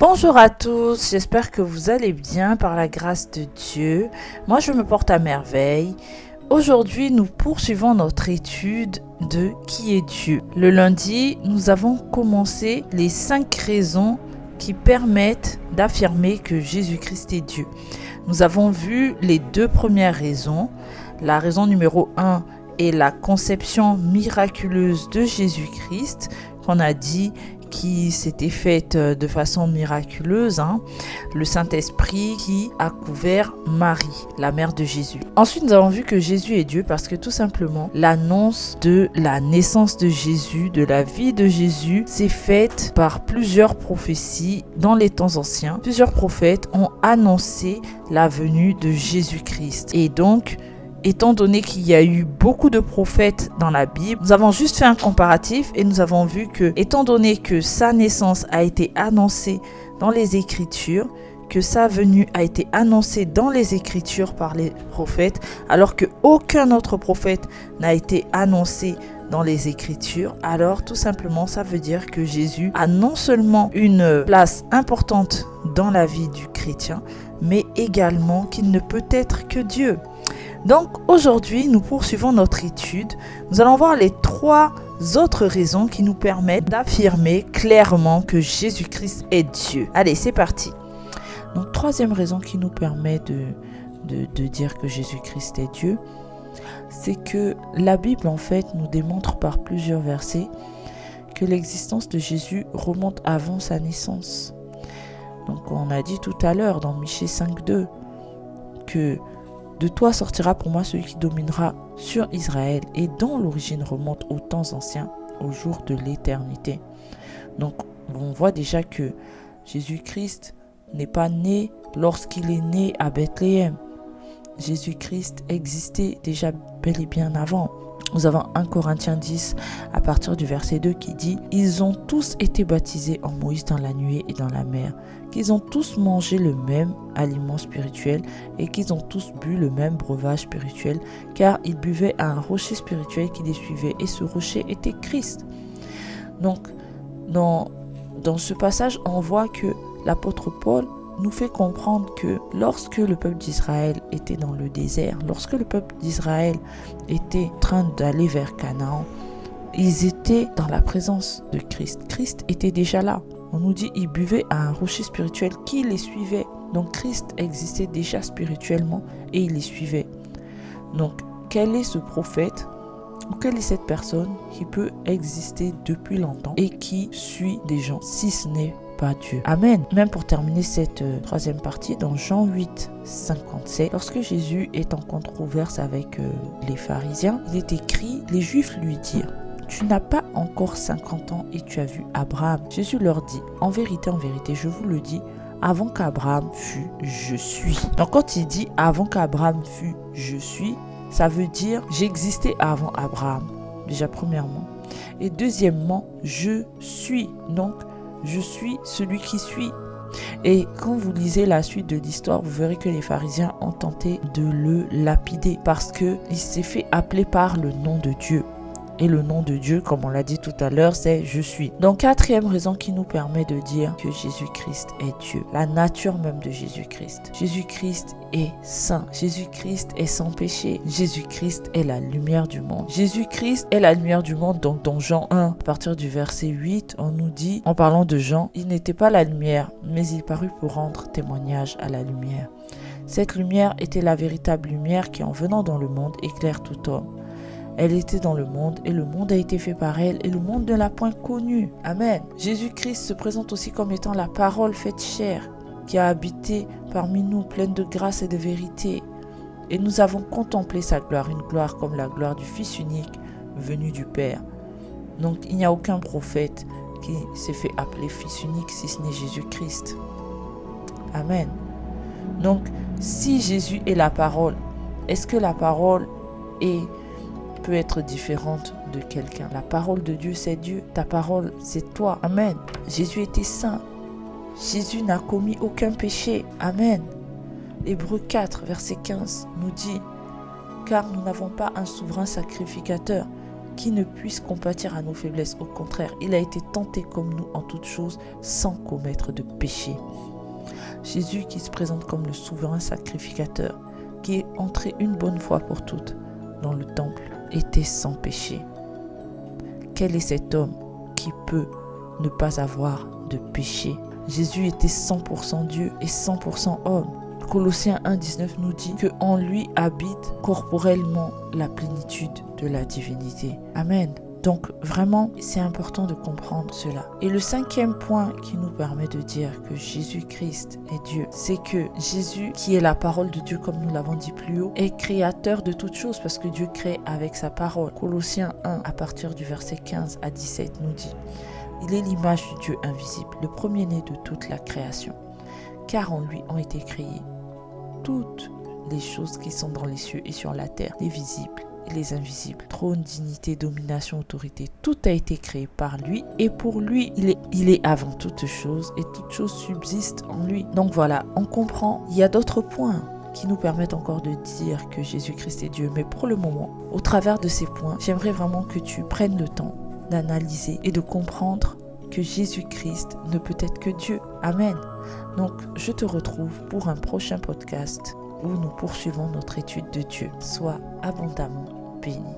Bonjour à tous, j'espère que vous allez bien par la grâce de Dieu. Moi je me porte à merveille. Aujourd'hui nous poursuivons notre étude de qui est Dieu. Le lundi nous avons commencé les cinq raisons qui permettent d'affirmer que Jésus-Christ est Dieu. Nous avons vu les deux premières raisons. La raison numéro 1 est la conception miraculeuse de Jésus-Christ qu'on a dit qui s'était faite euh, de façon miraculeuse, hein. le Saint-Esprit qui a couvert Marie, la mère de Jésus. Ensuite, nous avons vu que Jésus est Dieu parce que tout simplement, l'annonce de la naissance de Jésus, de la vie de Jésus, s'est faite par plusieurs prophéties dans les temps anciens. Plusieurs prophètes ont annoncé la venue de Jésus-Christ. Et donc, étant donné qu'il y a eu beaucoup de prophètes dans la Bible, nous avons juste fait un comparatif et nous avons vu que, étant donné que sa naissance a été annoncée dans les Écritures, que sa venue a été annoncée dans les Écritures par les prophètes, alors que aucun autre prophète n'a été annoncé dans les Écritures, alors tout simplement ça veut dire que Jésus a non seulement une place importante dans la vie du chrétien, mais également qu'il ne peut être que Dieu. Donc aujourd'hui, nous poursuivons notre étude. Nous allons voir les trois autres raisons qui nous permettent d'affirmer clairement que Jésus-Christ est Dieu. Allez, c'est parti. Donc troisième raison qui nous permet de, dire que Jésus-Christ est Dieu, c'est que la Bible en fait nous démontre par plusieurs versets que l'existence de Jésus remonte avant sa naissance. Donc on a dit tout à l'heure dans Michée 5.2 que de toi sortira pour moi celui qui dominera sur Israël et dont l'origine remonte aux temps anciens, au jour de l'éternité. Donc on voit déjà que Jésus-Christ n'est pas né lorsqu'il est né à Bethléem. Jésus-Christ existait déjà bel et bien avant. Nous avons 1 Corinthiens 10 à partir du verset 2 qui dit Ils ont tous été baptisés en Moïse dans la nuée et dans la mer, qu'ils ont tous mangé le même aliment spirituel et qu'ils ont tous bu le même breuvage spirituel, car ils buvaient à un rocher spirituel qui les suivait et ce rocher était Christ. Donc, dans, dans ce passage, on voit que l'apôtre Paul nous fait comprendre que lorsque le peuple d'Israël était dans le désert, lorsque le peuple d'Israël était en train d'aller vers Canaan, ils étaient dans la présence de Christ. Christ était déjà là. On nous dit ils buvaient à un rocher spirituel qui les suivait. Donc Christ existait déjà spirituellement et il les suivait. Donc quel est ce prophète ou quelle est cette personne qui peut exister depuis longtemps et qui suit des gens si ce n'est Dieu. Amen. Même pour terminer cette euh, troisième partie, dans Jean 8, 57, lorsque Jésus est en controverse avec euh, les pharisiens, il est écrit, les juifs lui dirent, tu n'as pas encore 50 ans et tu as vu Abraham. Jésus leur dit, en vérité, en vérité, je vous le dis, avant qu'Abraham fût, je suis. Donc quand il dit avant qu'Abraham fût, je suis, ça veut dire j'existais avant Abraham, déjà premièrement. Et deuxièmement, je suis. Donc je suis celui qui suis. Et quand vous lisez la suite de l'histoire, vous verrez que les pharisiens ont tenté de le lapider parce qu'il s'est fait appeler par le nom de Dieu. Et le nom de Dieu, comme on l'a dit tout à l'heure, c'est je suis. Donc quatrième raison qui nous permet de dire que Jésus-Christ est Dieu. La nature même de Jésus-Christ. Jésus-Christ est saint. Jésus-Christ est sans péché. Jésus-Christ est la lumière du monde. Jésus-Christ est la lumière du monde. Donc dans Jean 1, à partir du verset 8, on nous dit, en parlant de Jean, il n'était pas la lumière, mais il parut pour rendre témoignage à la lumière. Cette lumière était la véritable lumière qui, en venant dans le monde, éclaire tout homme. Elle était dans le monde et le monde a été fait par elle et le monde ne l'a point connue. Amen. Jésus-Christ se présente aussi comme étant la parole faite chair qui a habité parmi nous pleine de grâce et de vérité. Et nous avons contemplé sa gloire, une gloire comme la gloire du Fils unique venu du Père. Donc il n'y a aucun prophète qui s'est fait appeler Fils unique si ce n'est Jésus-Christ. Amen. Donc si Jésus est la parole, est-ce que la parole est peut être différente de quelqu'un. La parole de Dieu, c'est Dieu. Ta parole, c'est toi. Amen. Jésus était saint. Jésus n'a commis aucun péché. Amen. Hébreu 4, verset 15 nous dit, car nous n'avons pas un souverain sacrificateur qui ne puisse compatir à nos faiblesses. Au contraire, il a été tenté comme nous en toutes choses sans commettre de péché. Jésus qui se présente comme le souverain sacrificateur, qui est entré une bonne fois pour toutes dans le temple, était sans péché. Quel est cet homme qui peut ne pas avoir de péché? Jésus était 100% Dieu et 100% homme. Colossiens 1.19 nous dit que en lui habite corporellement la plénitude de la divinité. Amen. Donc vraiment, c'est important de comprendre cela. Et le cinquième point qui nous permet de dire que Jésus-Christ est Dieu, c'est que Jésus, qui est la parole de Dieu comme nous l'avons dit plus haut, est créateur de toutes choses parce que Dieu crée avec sa parole. Colossiens 1 à partir du verset 15 à 17 nous dit, Il est l'image du Dieu invisible, le premier-né de toute la création, car en lui ont été créées toutes les choses qui sont dans les cieux et sur la terre, les visibles les invisibles. Trône, dignité, domination, autorité, tout a été créé par lui et pour lui, il est, il est avant toute chose et toute chose subsiste en lui. Donc voilà, on comprend, il y a d'autres points qui nous permettent encore de dire que Jésus-Christ est Dieu. Mais pour le moment, au travers de ces points, j'aimerais vraiment que tu prennes le temps d'analyser et de comprendre que Jésus-Christ ne peut être que Dieu. Amen. Donc, je te retrouve pour un prochain podcast où nous poursuivons notre étude de Dieu. Sois abondamment béni.